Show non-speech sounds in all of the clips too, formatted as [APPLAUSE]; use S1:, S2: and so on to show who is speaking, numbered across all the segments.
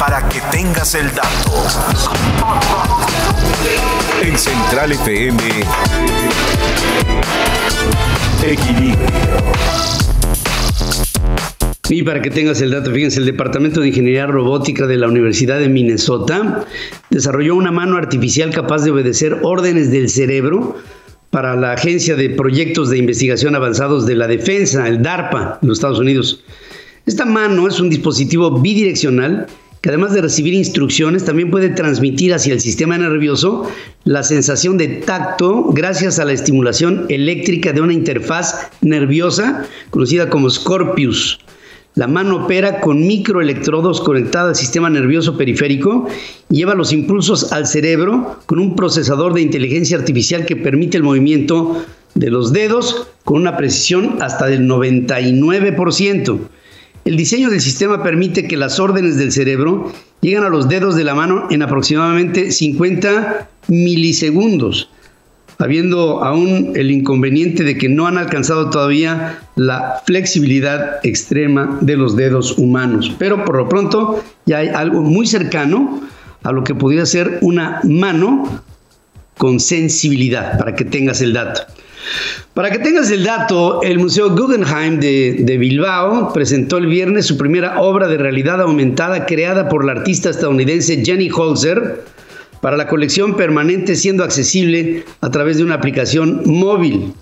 S1: para que tengas el dato. En Central FM, Equilibrio.
S2: Y para que tengas el dato, fíjense, el Departamento de Ingeniería Robótica de la Universidad de Minnesota desarrolló una mano artificial capaz de obedecer órdenes del cerebro para la Agencia de Proyectos de Investigación Avanzados de la Defensa, el DARPA, en los Estados Unidos. Esta mano es un dispositivo bidireccional que además de recibir instrucciones, también puede transmitir hacia el sistema nervioso la sensación de tacto gracias a la estimulación eléctrica de una interfaz nerviosa conocida como Scorpius. La mano opera con microelectrodos conectados al sistema nervioso periférico y lleva los impulsos al cerebro con un procesador de inteligencia artificial que permite el movimiento de los dedos con una precisión hasta del 99%. El diseño del sistema permite que las órdenes del cerebro lleguen a los dedos de la mano en aproximadamente 50 milisegundos habiendo aún el inconveniente de que no han alcanzado todavía la flexibilidad extrema de los dedos humanos. Pero por lo pronto ya hay algo muy cercano a lo que podría ser una mano con sensibilidad, para que tengas el dato. Para que tengas el dato, el Museo Guggenheim de, Bilbao presentó el viernes su primera obra de realidad aumentada creada por la artista estadounidense Jenny Holzer, para la colección permanente siendo accesible a través de una aplicación móvil.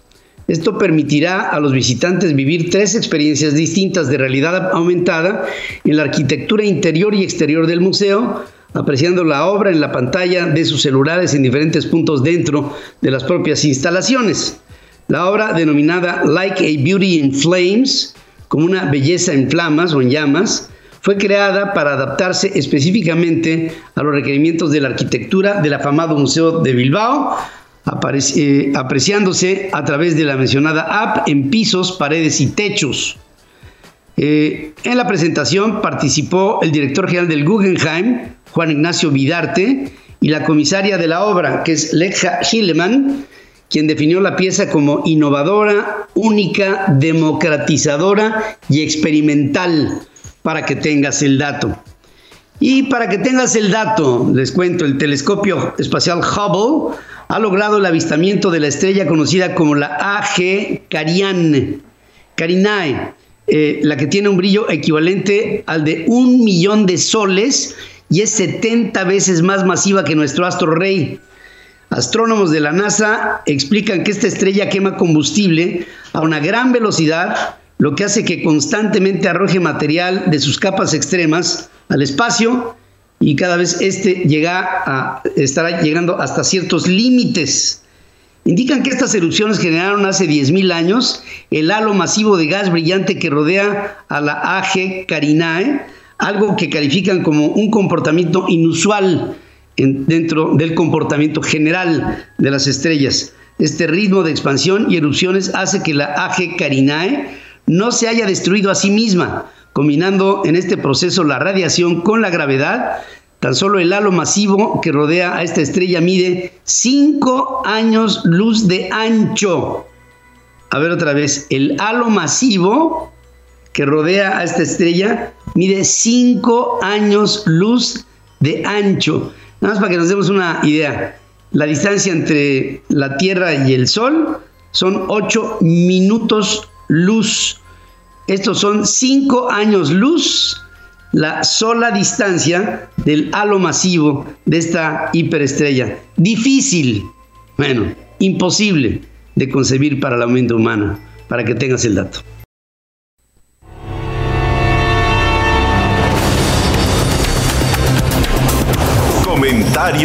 S2: Esto permitirá a los visitantes vivir tres experiencias distintas de realidad aumentada en la arquitectura interior y exterior del museo, apreciando la obra en la pantalla de sus celulares en diferentes puntos dentro de las propias instalaciones. La obra denominada Like a Beauty in Flames, como una belleza en flamas o en llamas, fue creada para adaptarse específicamente a los requerimientos de la arquitectura del afamado Museo de Bilbao, eh, apreciándose a través de la mencionada app en pisos, paredes y techos. Eh, en la presentación participó el director general del Guggenheim, Juan Ignacio Vidarte, y la comisaria de la obra, que es Leja Hilleman, quien definió la pieza como innovadora, única, democratizadora y experimental para que tengas el dato. Y para que tengas el dato, les cuento, el telescopio espacial Hubble ha logrado el avistamiento de la estrella conocida como la AG Carinae, eh, la que tiene un brillo equivalente al de un millón de soles y es 70 veces más masiva que nuestro astro rey. Astrónomos de la NASA explican que esta estrella quema combustible a una gran velocidad lo que hace que constantemente arroje material de sus capas extremas al espacio y cada vez este llega a, estará llegando hasta ciertos límites. Indican que estas erupciones generaron hace 10.000 años el halo masivo de gas brillante que rodea a la AG Carinae, algo que califican como un comportamiento inusual dentro del comportamiento general de las estrellas. Este ritmo de expansión y erupciones hace que la AG Carinae no se haya destruido a sí misma, combinando en este proceso la radiación con la gravedad. Tan solo el halo masivo que rodea a esta estrella mide 5 años luz de ancho. A ver otra vez, el halo masivo que rodea a esta estrella mide 5 años luz de ancho. Nada más para que nos demos una idea. La distancia entre la Tierra y el Sol son 8 minutos luz. Estos son 5 años luz, la sola distancia del halo masivo de esta hiperestrella. Difícil, bueno, imposible de concebir para la mente humana, para que tengas el dato.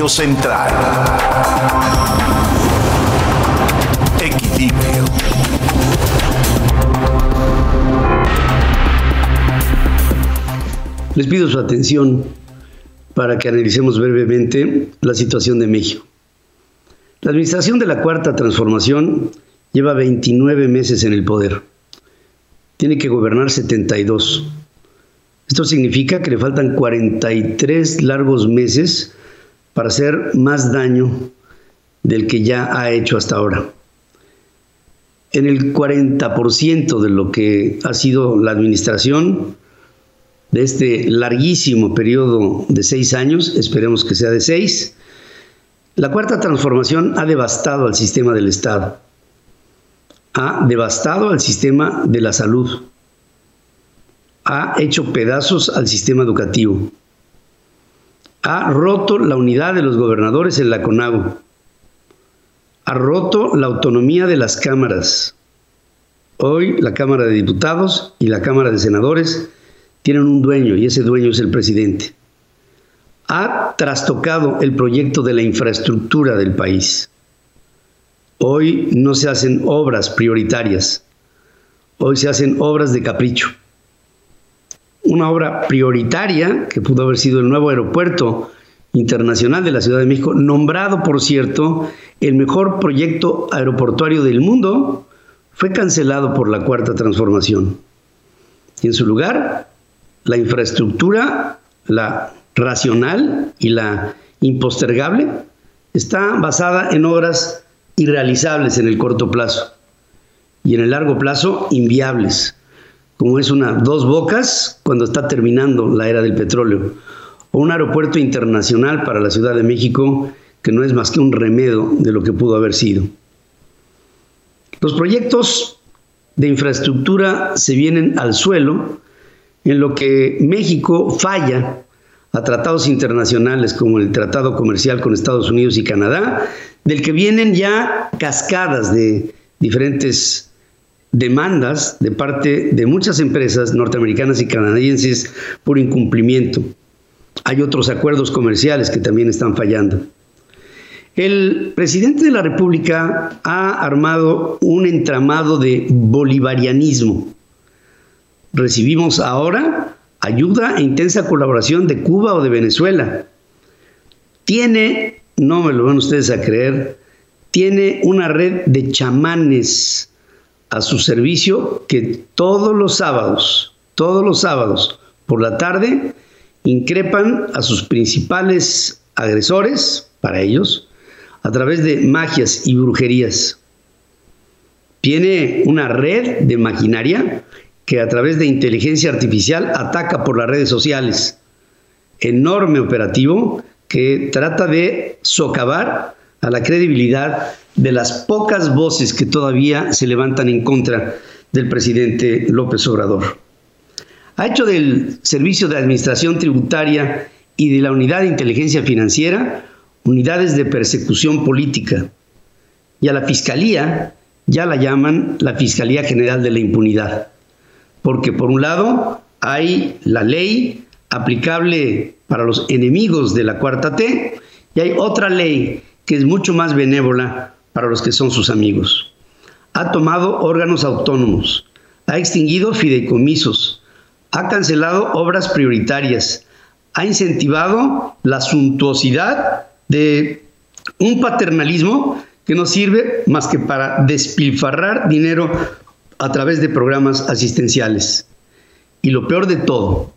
S1: Central. Equilibrio.
S2: Les pido su atención para que analicemos brevemente la situación de México. La administración de la Cuarta Transformación lleva 29 meses en el poder. Tiene que gobernar 72. Esto significa que le faltan 43 largos meses para hacer más daño del que ya ha hecho hasta ahora. En el 40% de lo que ha sido la administración, de este larguísimo periodo de seis años, esperemos que sea de seis, la cuarta transformación ha devastado al sistema del Estado, ha devastado al sistema de la salud, ha hecho pedazos al sistema educativo, ha roto la unidad de los gobernadores en la CONAGO, ha roto la autonomía de las cámaras. Hoy la Cámara de Diputados y la Cámara de Senadores tienen un dueño y ese dueño es el presidente. Ha trastocado el proyecto de la infraestructura del país. Hoy no se hacen obras prioritarias, hoy se hacen obras de capricho una obra prioritaria que pudo haber sido el nuevo aeropuerto internacional de la Ciudad de México, nombrado, por cierto, el mejor proyecto aeroportuario del mundo, fue cancelado por la Cuarta Transformación. Y en su lugar, la infraestructura, la racional y la impostergable, está basada en obras irrealizables en el corto plazo y en el largo plazo inviables como es una dos bocas cuando está terminando la era del petróleo, o un aeropuerto internacional para la Ciudad de México que no es más que un remedio de lo que pudo haber sido. Los proyectos de infraestructura se vienen al suelo en lo que México falla a tratados internacionales como el Tratado Comercial con Estados Unidos y Canadá, del que vienen ya cascadas de diferentes demandas de parte de muchas empresas norteamericanas y canadienses por incumplimiento. Hay otros acuerdos comerciales que también están fallando. El presidente de la República ha armado un entramado de bolivarianismo. Recibimos ahora ayuda e intensa colaboración de Cuba o de Venezuela. Tiene, no me lo van ustedes a creer, tiene una red de chamanes a su servicio que todos los sábados, todos los sábados por la tarde, increpan a sus principales agresores, para ellos, a través de magias y brujerías. Tiene una red de maquinaria que a través de inteligencia artificial ataca por las redes sociales. Enorme operativo que trata de socavar a la credibilidad de las pocas voces que todavía se levantan en contra del presidente López Obrador. Ha hecho del Servicio de Administración Tributaria y de la Unidad de Inteligencia Financiera unidades de persecución política. Y a la Fiscalía ya la llaman la Fiscalía General de la Impunidad. Porque por un lado hay la ley aplicable para los enemigos de la cuarta T y hay otra ley que es mucho más benévola para los que son sus amigos. Ha tomado órganos autónomos, ha extinguido fideicomisos, ha cancelado obras prioritarias, ha incentivado la suntuosidad de un paternalismo que no sirve más que para despilfarrar dinero a través de programas asistenciales. Y lo peor de todo,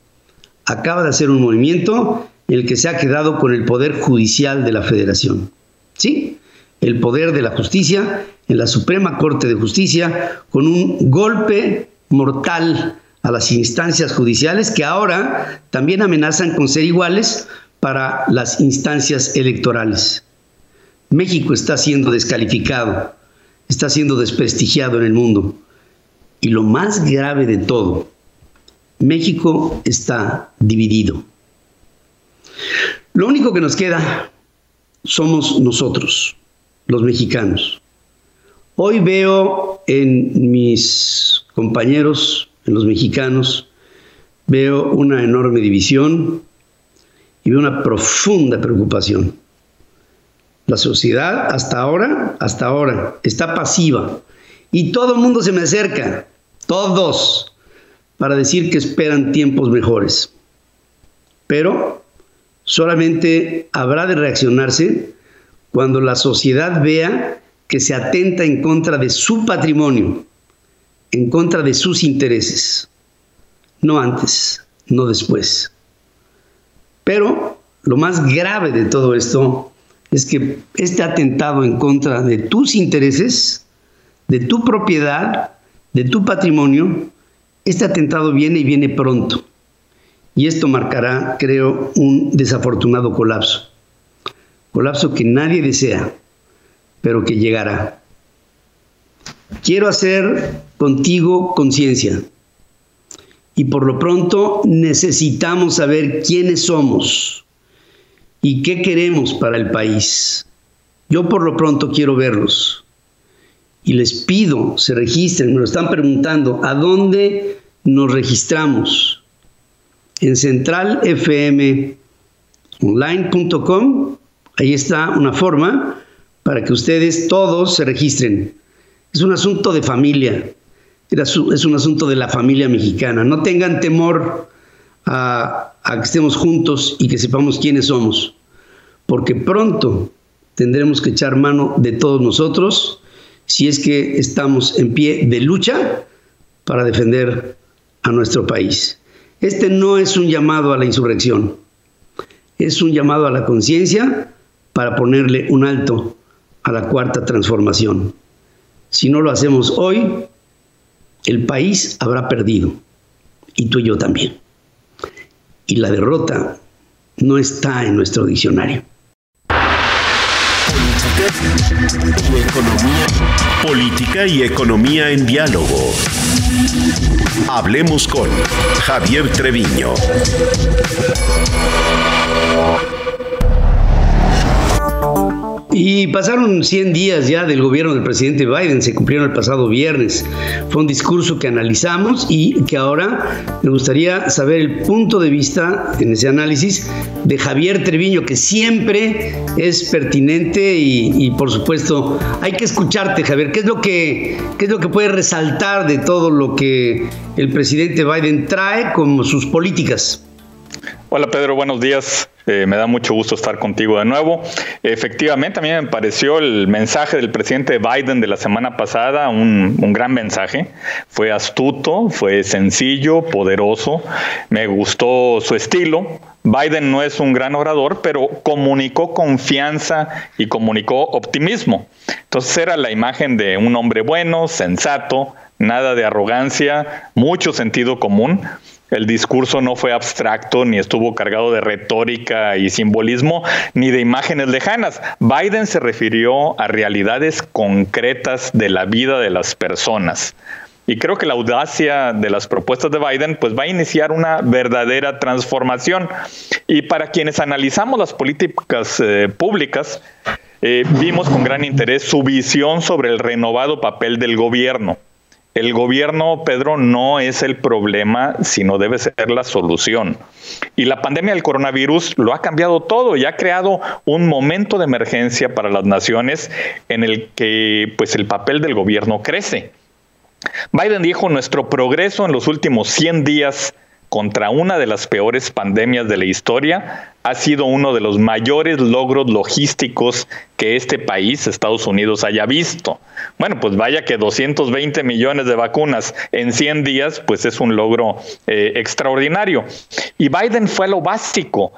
S2: acaba de hacer un movimiento en el que se ha quedado con el poder judicial de la federación. ¿Sí? El poder de la justicia en la Suprema Corte de Justicia con un golpe mortal a las instancias judiciales que ahora también amenazan con ser iguales para las instancias electorales. México está siendo descalificado, está siendo desprestigiado en el mundo. Y lo más grave de todo, México está dividido. Lo único que nos queda somos nosotros los mexicanos. Hoy veo en mis compañeros, en los mexicanos, veo una enorme división y una profunda preocupación. La sociedad hasta ahora, hasta ahora, está pasiva y todo el mundo se me acerca, todos, para decir que esperan tiempos mejores. Pero solamente habrá de reaccionarse cuando la sociedad vea que se atenta en contra de su patrimonio, en contra de sus intereses, no antes, no después. Pero lo más grave de todo esto es que este atentado en contra de tus intereses, de tu propiedad, de tu patrimonio, este atentado viene y viene pronto. y esto marcará, creo, un desafortunado colapso. Colapso que nadie desea, pero que llegará. Quiero hacer contigo conciencia. Y por lo pronto necesitamos saber quiénes somos y qué queremos para el país. Yo por lo pronto quiero verlos. Y les pido, se registren, me lo están preguntando, ¿a dónde nos registramos? En centralfmonline.com, ahí está una forma para que ustedes todos se registren. Es un asunto de familia, es un asunto de la familia mexicana. No tengan temor a, que estemos juntos y que sepamos quiénes somos, porque pronto tendremos que echar mano de todos nosotros si es que estamos en pie de lucha para defender a nuestro país. Este no es un llamado a la insurrección, es un llamado a la conciencia para ponerle un alto a la cuarta transformación. Si no lo hacemos hoy, el país habrá perdido, y tú y yo también. Y la derrota no está en nuestro diccionario.
S1: Política y economía en diálogo. Hablemos con Javier Treviño.
S2: Y pasaron 100 días ya del gobierno del presidente Biden, se cumplieron el pasado viernes. Fue un discurso que analizamos y que ahora me gustaría saber el punto de vista en ese análisis de Javier Treviño, que siempre es pertinente y, por supuesto hay que escucharte, Javier. ¿Qué es lo que qué es lo que puede resaltar de todo lo que el presidente Biden trae como sus políticas?
S3: Hola Pedro, buenos días. Eh, me da mucho gusto estar contigo de nuevo. Efectivamente, a mí me pareció el mensaje del presidente Biden de la semana pasada un, un gran mensaje. Fue astuto, fue sencillo, poderoso. Me gustó su estilo. Biden no es un gran orador, pero comunicó confianza y comunicó optimismo. Entonces era la imagen de un hombre bueno, sensato, nada de arrogancia, mucho sentido común. El discurso no fue abstracto, ni estuvo cargado de retórica y simbolismo, ni de imágenes lejanas. Biden se refirió a realidades concretas de la vida de las personas. Y creo que la audacia de las propuestas de Biden pues va a iniciar una verdadera transformación. Y para quienes analizamos las políticas eh, públicas, eh, vimos con gran interés su visión sobre el renovado papel del gobierno. El gobierno, Pedro, no es el problema, sino debe ser la solución. Y la pandemia del coronavirus lo ha cambiado todo y ha creado un momento de emergencia para las naciones en el que pues, el papel del gobierno crece. Biden dijo, nuestro progreso en los últimos 100 días contra una de las peores pandemias de la historia ha sido uno de los mayores logros logísticos que este país, Estados Unidos, haya visto. Bueno, pues vaya que 220 millones de vacunas en 100 días, pues es un logro eh, extraordinario. Y Biden fue lo básico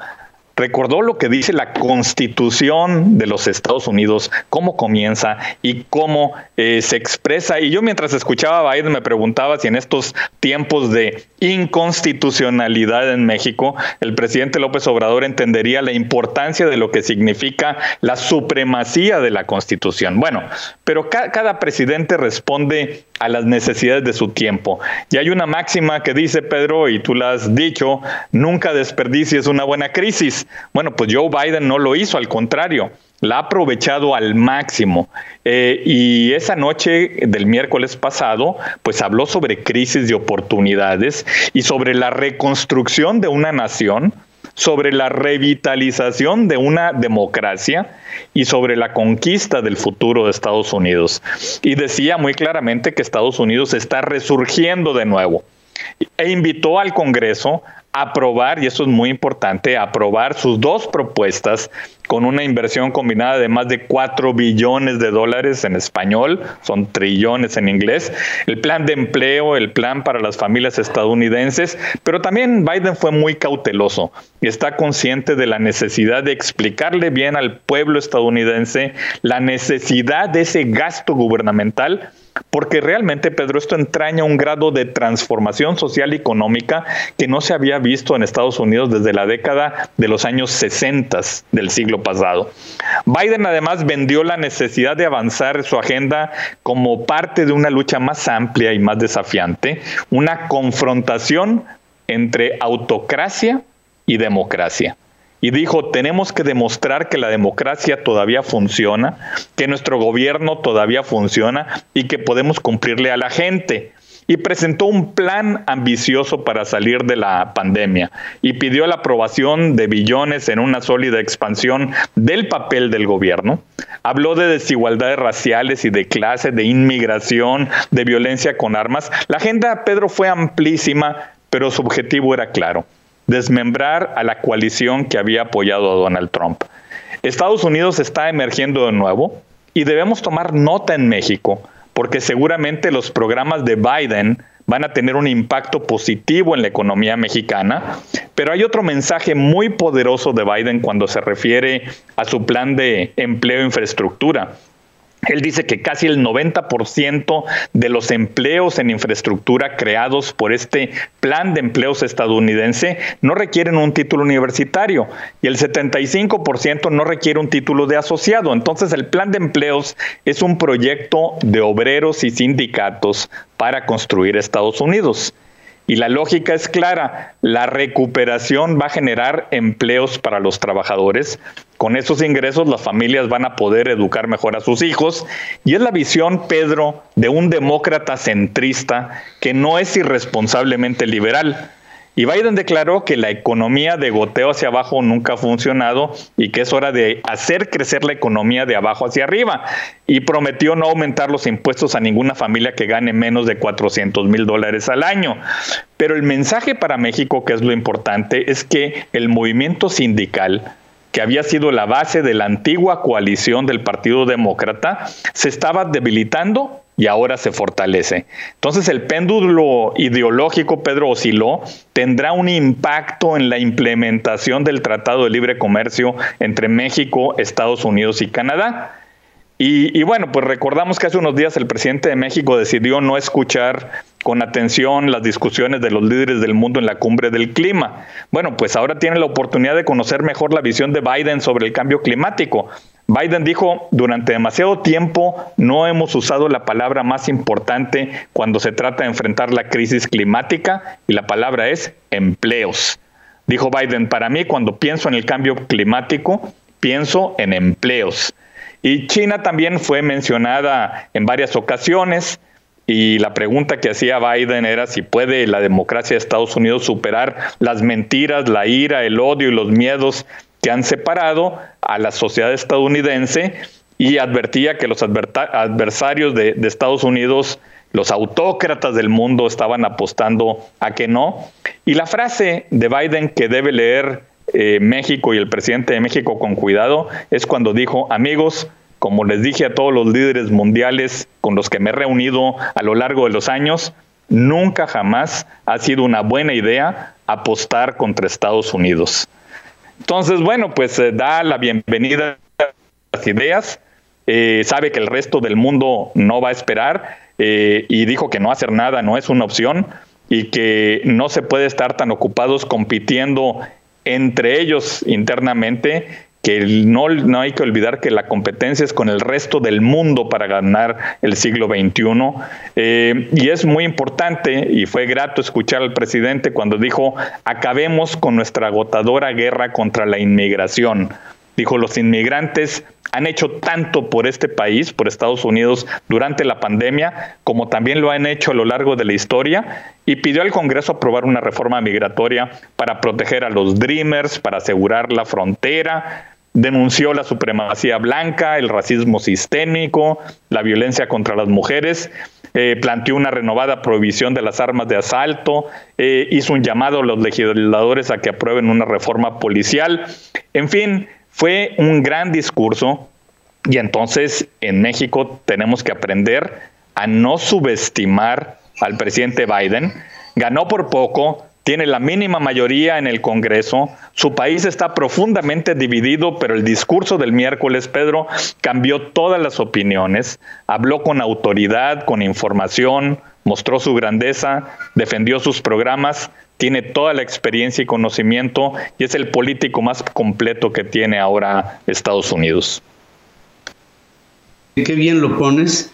S3: recordó lo que dice la constitución de los Estados Unidos, cómo comienza y cómo eh, se expresa. Y yo mientras escuchaba a Biden me preguntaba si en estos tiempos de inconstitucionalidad en México, el presidente López Obrador entendería la importancia de lo que significa la supremacía de la constitución. Bueno, pero cada presidente responde a las necesidades de su tiempo. Y hay una máxima que dice, Pedro, y tú la has dicho, nunca desperdicies una buena crisis. Bueno, pues Joe Biden no lo hizo, al contrario, la ha aprovechado al máximo. Eh, y esa noche del miércoles pasado, pues habló sobre crisis de oportunidades y sobre la reconstrucción de una nación sobre la revitalización de una democracia y sobre la conquista del futuro de Estados Unidos. Y decía muy claramente que Estados Unidos está resurgiendo de nuevo e invitó al Congreso aprobar, y eso es muy importante, aprobar sus dos propuestas con una inversión combinada de más de 4 billones de dólares en español, son trillones en inglés, el plan de empleo, el plan para las familias estadounidenses, pero también Biden fue muy cauteloso y está consciente de la necesidad de explicarle bien al pueblo estadounidense la necesidad de ese gasto gubernamental porque realmente, Pedro, esto entraña un grado de transformación social y económica que no se había visto en Estados Unidos desde la década de los años 60 del siglo pasado. Biden además vendió la necesidad de avanzar su agenda como parte de una lucha más amplia y más desafiante, una confrontación entre autocracia y democracia y dijo, tenemos que demostrar que la democracia todavía funciona, que nuestro gobierno todavía funciona y que podemos cumplirle a la gente. Y presentó un plan ambicioso para salir de la pandemia y pidió la aprobación de billones en una sólida expansión del papel del gobierno. Habló de desigualdades raciales y de clase, de inmigración, de violencia con armas. La agenda, Pedro, fue amplísima, pero su objetivo era claro desmembrar a la coalición que había apoyado a Donald Trump. Estados Unidos está emergiendo de nuevo y debemos tomar nota en México, porque seguramente los programas de Biden van a tener un impacto positivo en la economía mexicana, pero hay otro mensaje muy poderoso de Biden cuando se refiere a su plan de empleo e infraestructura. Él dice que casi el 90% de los empleos en infraestructura creados por este plan de empleos estadounidense no requieren un título universitario y el 75% no requiere un título de asociado. Entonces el plan de empleos es un proyecto de obreros y sindicatos para construir Estados Unidos. Y la lógica es clara, la recuperación va a generar empleos para los trabajadores. Con esos ingresos las familias van a poder educar mejor a sus hijos. Y es la visión, Pedro, de un demócrata centrista que no es irresponsablemente liberal y Biden declaró que la economía de goteo hacia abajo nunca ha funcionado y que es hora de hacer crecer la economía de abajo hacia arriba. Y prometió no aumentar los impuestos a ninguna familia que gane menos de 400 mil dólares al año. Pero el mensaje para México, que es lo importante, es que el movimiento sindical que había sido la base de la antigua coalición del Partido Demócrata, se estaba debilitando y ahora se fortalece. Entonces el péndulo ideológico, Pedro, osciló, tendrá un impacto en la implementación del Tratado de Libre Comercio entre México, Estados Unidos y Canadá. Y, bueno, pues recordamos que hace unos días el presidente de México decidió no escuchar con atención las discusiones de los líderes del mundo en la cumbre del clima. Bueno, pues ahora tiene la oportunidad de conocer mejor la visión de Biden sobre el cambio climático. Biden dijo, durante demasiado tiempo no hemos usado la palabra más importante cuando se trata de enfrentar la crisis climática y la palabra es empleos. Dijo Biden, para mí cuando pienso en el cambio climático, pienso en empleos. Y China también fue mencionada en varias ocasiones y la pregunta que hacía Biden era si puede la democracia de Estados Unidos superar las mentiras, la ira, el odio y los miedos que han separado a la sociedad estadounidense y advertía que los adversarios de, Estados Unidos, los autócratas del mundo, estaban apostando a que no. Y la frase de Biden que debe leer eh, México y el presidente de México con cuidado es cuando dijo, amigos, como les dije a todos los líderes mundiales con los que me he reunido a lo largo de los años, nunca jamás ha sido una buena idea apostar contra Estados Unidos. Entonces, bueno, pues eh, da la bienvenida a las ideas, eh, sabe que el resto del mundo no va a esperar y dijo que no hacer nada no es una opción y que no se puede estar tan ocupados compitiendo entre ellos internamente que no, no, hay que olvidar que la competencia es con el resto del mundo para ganar el siglo XXI. Eh, y es muy importante, y fue grato escuchar al presidente cuando dijo, acabemos con nuestra agotadora guerra contra la inmigración. Dijo, los inmigrantes han hecho tanto por este país, por Estados Unidos, durante la pandemia, como también lo han hecho a lo largo de la historia, y pidió al Congreso aprobar una reforma migratoria para proteger a los Dreamers, para asegurar la frontera, denunció la supremacía blanca, el racismo sistémico, la violencia contra las mujeres, eh, planteó una renovada prohibición de las armas de asalto, eh, hizo un llamado a los legisladores a que aprueben una reforma policial, en fin, fue un gran discurso y entonces en México tenemos que aprender a no subestimar al presidente Biden. Ganó por poco, tiene la mínima mayoría en el Congreso, su país está profundamente dividido, pero el discurso del miércoles, Pedro, cambió todas las opiniones, habló con autoridad, con información, mostró su grandeza, defendió sus programas, tiene toda la experiencia y conocimiento y es el político más completo que tiene ahora Estados Unidos.
S2: Qué bien lo pones.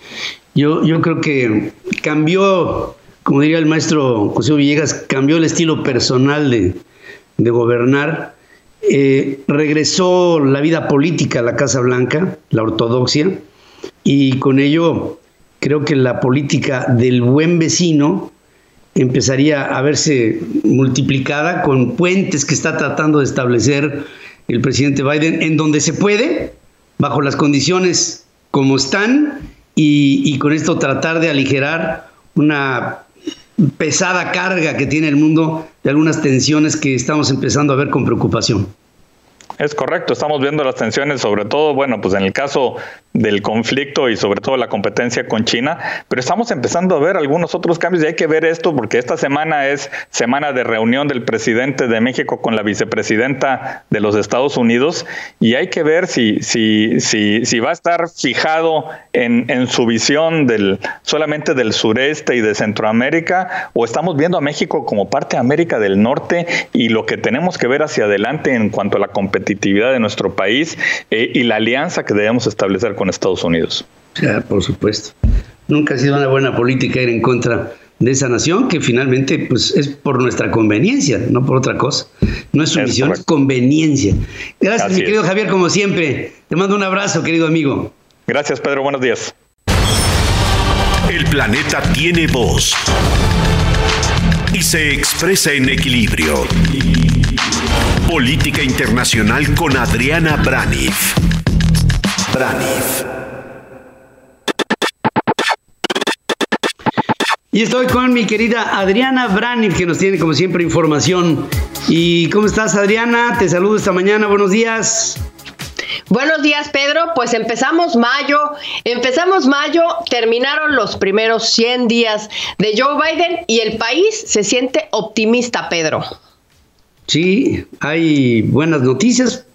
S2: Yo, yo creo que cambió, como diría el maestro José Villegas, cambió el estilo personal de, gobernar. Eh, regresó la vida política a la Casa Blanca, la ortodoxia, y con ello creo que la política del buen vecino empezaría a verse multiplicada con puentes que está tratando de establecer el presidente Biden en donde se puede, bajo las condiciones como están, y, con esto tratar de aligerar una pesada carga que tiene el mundo de algunas tensiones que estamos empezando a ver con preocupación.
S3: Es correcto, estamos viendo las tensiones, sobre todo, bueno, pues en el caso del conflicto y sobre todo la competencia con China, pero estamos empezando a ver algunos otros cambios y hay que ver esto porque esta semana es semana de reunión del presidente de México con la vicepresidenta de los Estados Unidos y hay que ver si, si, si, si va a estar fijado en, en su visión del, solamente del sureste y de Centroamérica o estamos viendo a México como parte de América del Norte y lo que tenemos que ver hacia adelante en cuanto a la competitividad de nuestro país eh, y la alianza que debemos establecer con Estados Unidos.
S2: por supuesto. Nunca ha sido una buena política ir en contra de esa nación, que finalmente pues, es por nuestra conveniencia, no por otra cosa. No es sumisión, es, conveniencia. Gracias, mi querido Javier, como siempre. Te mando un abrazo, querido amigo.
S3: Gracias, Pedro. Buenos días.
S1: El planeta tiene voz y se expresa en equilibrio. Política Internacional con Adriana Braniff.
S2: Y estoy con mi querida Adriana Braniff, que nos tiene como siempre información. ¿Y cómo estás, Adriana? Te saludo esta mañana. Buenos días.
S4: Buenos días, Pedro. Pues empezamos mayo. Empezamos mayo, terminaron los primeros 100 días de Joe Biden y el país se siente optimista, Pedro.
S2: Sí, hay buenas noticias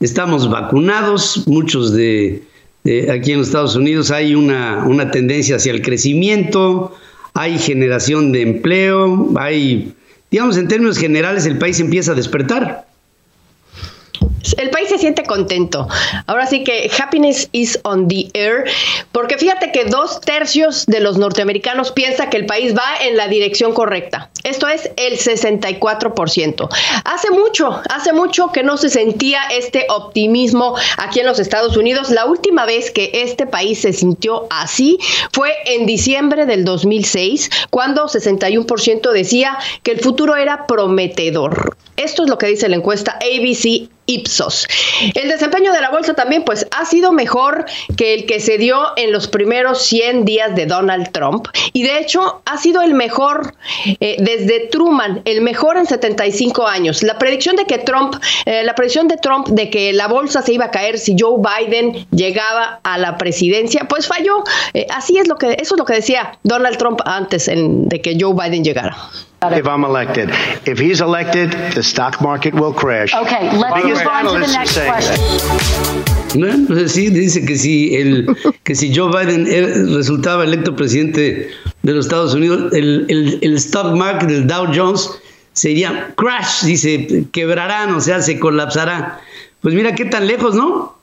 S2: estamos vacunados, muchos de, aquí en los Estados Unidos hay una, una tendencia hacia el crecimiento, hay generación de empleo, hay, digamos, en términos generales el país empieza a despertar.
S4: El se siente contento. Ahora sí que happiness is on the air, porque fíjate que dos tercios de los norteamericanos piensa que el país va en la dirección correcta. Esto es el 64%. Hace mucho, hace mucho que no se sentía este optimismo aquí en los Estados Unidos. La última vez que este país se sintió así fue en diciembre del 2006, cuando 61% decía que el futuro era prometedor. Esto es lo que dice la encuesta ABC Ipsos. El desempeño de la bolsa también pues ha sido mejor que el que se dio en los primeros 100 días de Donald Trump y de hecho ha sido el mejor eh, desde Truman, el mejor en 75 años. La predicción de que Trump, eh, la predicción de Trump de que la bolsa se iba a caer si Joe Biden llegaba a la presidencia, pues falló. Eh, así es lo que eso es lo que decía Donald Trump antes de que Joe Biden llegara.
S5: If I'm elected. If he's elected, the stock market will crash.
S6: Okay, let's move on to the next question.
S2: Bueno, pues sí, dice que si, el, que si Joe Biden resultaba electo presidente de los Estados Unidos, el, el, el stock market del Dow Jones sería crash, dice, quebrarán, o sea, se colapsará. Pues mira qué tan lejos, ¿no?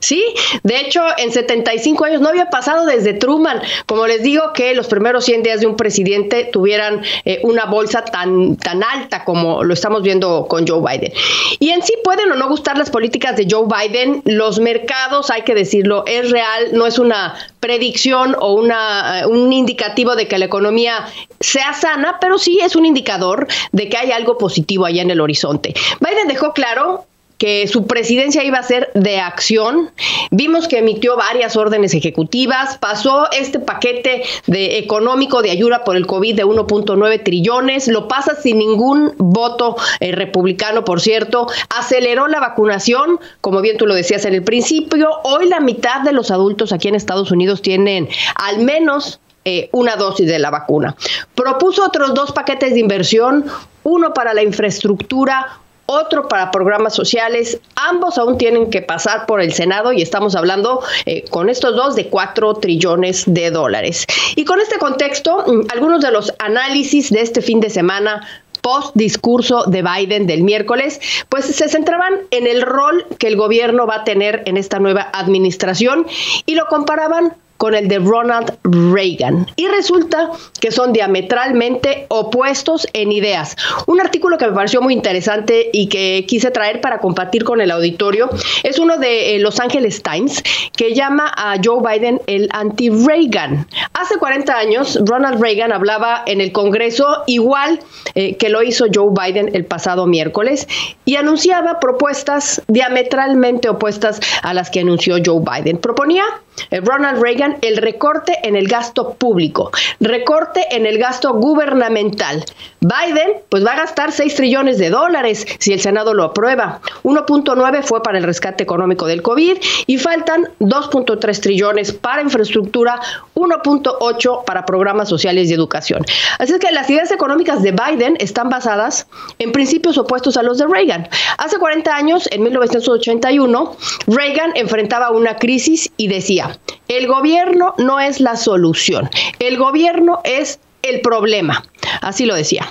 S4: Sí, de hecho, en 75 años no había pasado desde Truman, como les digo, que los primeros 100 días de un presidente tuvieran eh, una bolsa tan, tan alta como lo estamos viendo con Joe Biden. Y en sí pueden o no gustar las políticas de Joe Biden, los mercados, hay que decirlo, es real, no es una predicción o una, eh, un indicativo de que la economía sea sana, pero sí es un indicador de que hay algo positivo allá en el horizonte. Biden dejó claro que su presidencia iba a ser de acción. Vimos que emitió varias órdenes ejecutivas, pasó este paquete de económico de ayuda por el COVID de 1.9 trillones, lo pasa sin ningún voto eh, republicano, por cierto, aceleró la vacunación, como bien tú lo decías en el principio, hoy la mitad de los adultos aquí en Estados Unidos tienen al menos eh, una dosis de la vacuna. Propuso otros dos paquetes de inversión, uno para la infraestructura, otro para programas sociales. Ambos aún tienen que pasar por el Senado y estamos hablando eh, con estos dos de 4 trillones de dólares. Y con este contexto, mm, algunos de los análisis de este fin de semana post discurso de Biden del miércoles, pues se centraban en el rol que el gobierno va a tener en esta nueva administración y lo comparaban con el de Ronald Reagan. Y resulta que son diametralmente opuestos en ideas. Un artículo que me pareció muy interesante y que quise traer para compartir con el auditorio es uno de eh, Los Angeles Times que llama a Joe Biden el anti-Reagan. Hace 40 años, Ronald Reagan hablaba en el Congreso igual eh, que lo hizo Joe Biden el pasado miércoles y anunciaba propuestas diametralmente opuestas a las que anunció Joe Biden. Proponía Ronald Reagan el recorte en el gasto público, recorte en el gasto gubernamental. Biden, pues va a gastar 6 trillones de dólares si el Senado lo aprueba. 1.9 fue para el rescate económico del COVID y faltan 2.3 trillones para infraestructura, 1.8 para programas sociales y educación. Así es que las ideas económicas de Biden están basadas en principios opuestos a los de Reagan. Hace 40 años, en 1981, Reagan enfrentaba una crisis y decía, el gobierno no es la solución, el gobierno es el problema. Así lo decía.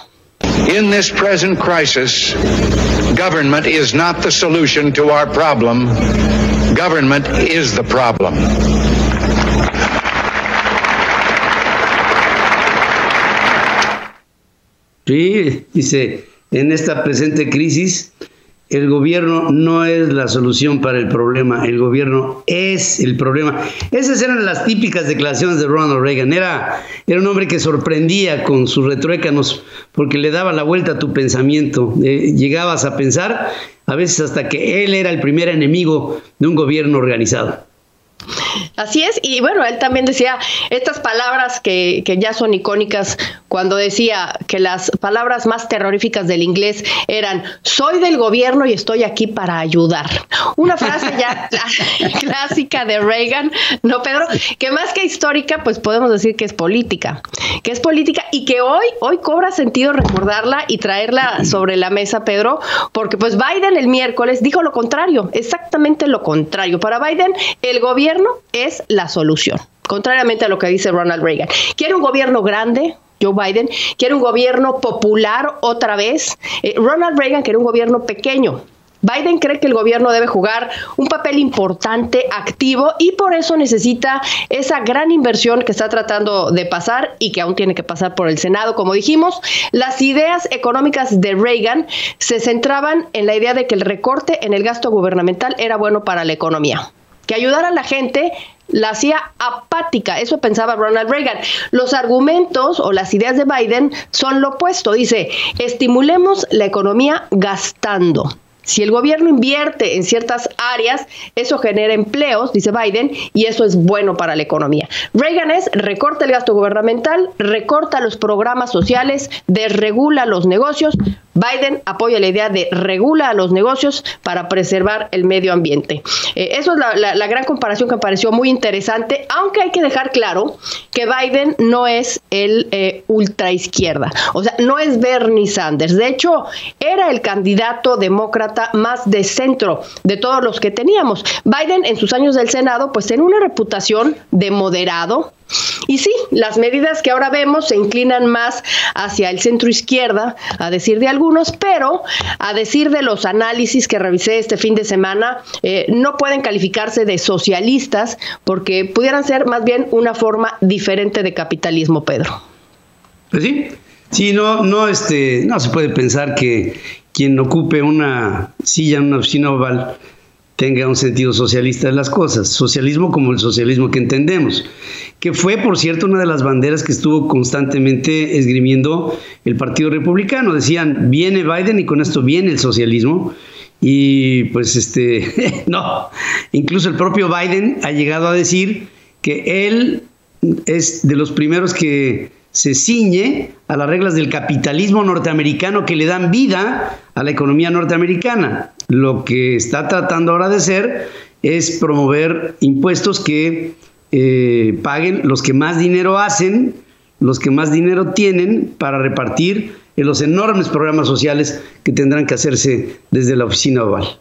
S7: In this present crisis, government is not the solution to our problem. Government is the problem.
S2: Sí, dice, en esta presente crisis, el gobierno no es la solución para el problema, el gobierno es el problema. Esas eran las típicas declaraciones de Ronald Reagan. Era, era un hombre que sorprendía con sus retruécanos porque le daba la vuelta a tu pensamiento. Eh, llegabas a pensar a veces hasta que él era el primer enemigo de un gobierno organizado.
S4: Así es, y bueno, él también decía estas palabras que, que, ya son icónicas cuando decía que las palabras más terroríficas del inglés eran soy del gobierno y estoy aquí para ayudar. Una frase ya [LAUGHS] clásica de Reagan, ¿no, Pedro? Que más que histórica, pues podemos decir que es política, que es política y que hoy, hoy cobra sentido recordarla y traerla sobre la mesa, Pedro, porque pues Biden el miércoles dijo lo contrario, exactamente lo contrario. Para Biden, el gobierno es la solución contrariamente a lo que dice Ronald Reagan. Quiere un gobierno grande, Joe Biden, quiere un gobierno popular otra vez. Eh, Ronald Reagan quiere un gobierno pequeño. Biden cree que el gobierno debe jugar un papel importante, activo, y por eso necesita esa gran inversión que está tratando de pasar y que aún tiene que pasar por el Senado. Como dijimos, las ideas económicas de Reagan se centraban en la idea de que el recorte en el gasto gubernamental era bueno para la economía que ayudar a la gente la hacía apática. Eso pensaba Ronald Reagan. Los argumentos o las ideas de Biden son lo opuesto. Dice, estimulemos la economía gastando. Si el gobierno invierte en ciertas áreas, eso genera empleos, dice Biden, y eso es bueno para la economía. Reagan es recorta el gasto gubernamental, recorta los programas sociales, desregula los negocios. Biden apoya la idea de regula a los negocios para preservar el medio ambiente. Eh, eso es la, gran comparación que me pareció muy interesante, aunque hay que dejar claro que Biden no es el eh, ultraizquierda, o sea, no es Bernie Sanders. De hecho, era el candidato demócrata más de centro de todos los que teníamos. Biden en sus años del Senado, pues tenía una reputación de moderado, y sí, las medidas que ahora vemos se inclinan más hacia el centro izquierda, a decir de algunos, pero a decir de los análisis que revisé este fin de semana, eh, no pueden calificarse de socialistas porque pudieran ser más bien una forma diferente de capitalismo, Pedro.
S2: Pues sí, sí, no, no, este, no se puede pensar que quien ocupe una silla en una oficina oval tenga un sentido socialista de las cosas, socialismo como el socialismo que entendemos, que fue, por cierto, una de las banderas que estuvo constantemente esgrimiendo el Partido Republicano. Decían, viene Biden y con esto viene el socialismo. Y pues este, [LAUGHS] no, incluso el propio Biden ha llegado a decir que él es de los primeros que se ciñe a las reglas del capitalismo norteamericano que le dan vida a la economía norteamericana. Lo que está tratando ahora de hacer es promover impuestos que eh, paguen los que más dinero hacen, los que más dinero tienen para repartir en los enormes programas sociales que tendrán que hacerse desde la oficina oval.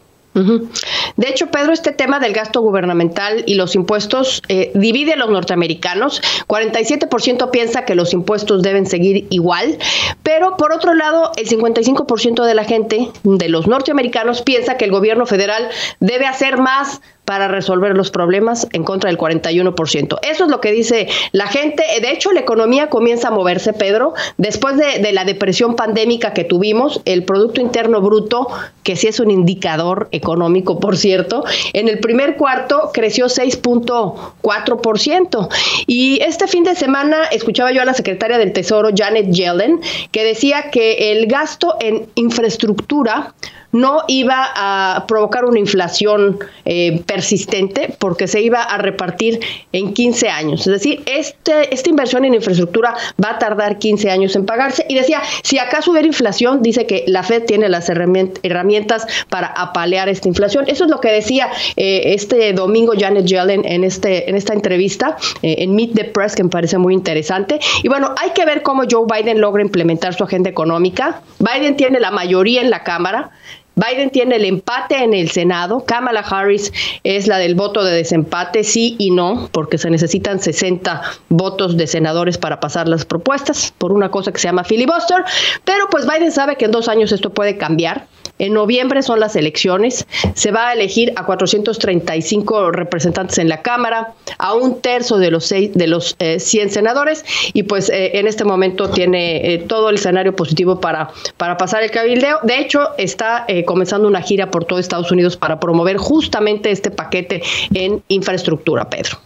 S4: De hecho, Pedro, este tema del gasto gubernamental y los impuestos eh, divide a los norteamericanos. 47% piensa que los impuestos deben seguir igual, pero por otro lado, el 55% de la gente, de los norteamericanos, piensa que el gobierno federal debe hacer más para resolver los problemas en contra del 41%. Eso es lo que dice la gente. De hecho, la economía comienza a moverse, Pedro. Después de, la depresión pandémica que tuvimos, el Producto Interno Bruto, que sí es un indicador económico, por cierto, en el primer cuarto creció 6.4%. Y este fin de semana escuchaba yo a la secretaria del Tesoro, Janet Yellen, que decía que el gasto en infraestructura no iba a provocar una inflación eh, persistente porque se iba a repartir en 15 años. Es decir, este, esta inversión en infraestructura va a tardar 15 años en pagarse. Y decía, si acaso hubiera inflación, dice que la Fed tiene las herramientas para apalear esta inflación. Eso es lo que decía eh, este domingo Janet Yellen en, este, en esta entrevista eh, en Meet the Press, que me parece muy interesante. Y bueno, hay que ver cómo Joe Biden logra implementar su agenda económica. Biden tiene la mayoría en la Cámara. Biden tiene el empate en el Senado. Kamala Harris es la del voto de desempate, sí y no, porque se necesitan 60 votos de senadores para pasar las propuestas por una cosa que se llama filibuster. Pero pues Biden sabe que en dos años esto puede cambiar. En noviembre son las elecciones. Se va a elegir a 435 representantes en la Cámara, a un tercio de los, seis, de los 100 eh, senadores, y pues eh, en este momento tiene eh, todo el escenario positivo para, para pasar el cabildeo. De hecho, está comenzando una gira por todo Estados Unidos para promover justamente este paquete en infraestructura, Pedro.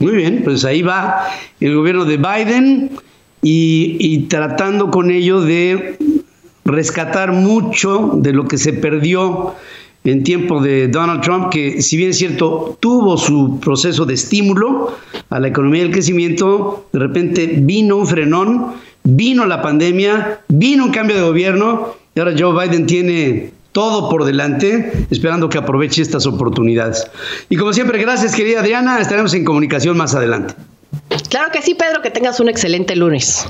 S2: Muy bien, pues ahí va el gobierno de Biden y, y tratando con ello de rescatar mucho de lo que se perdió en tiempo de Donald Trump, que si bien es cierto, tuvo su proceso de estímulo a la economía y el crecimiento, de repente vino un frenón, vino la pandemia, vino un cambio de gobierno y ahora Joe Biden tiene todo por delante, esperando que aproveche estas oportunidades. Y como siempre, gracias querida Adriana, estaremos en comunicación más adelante.
S4: Claro que sí, Pedro, que tengas un excelente lunes.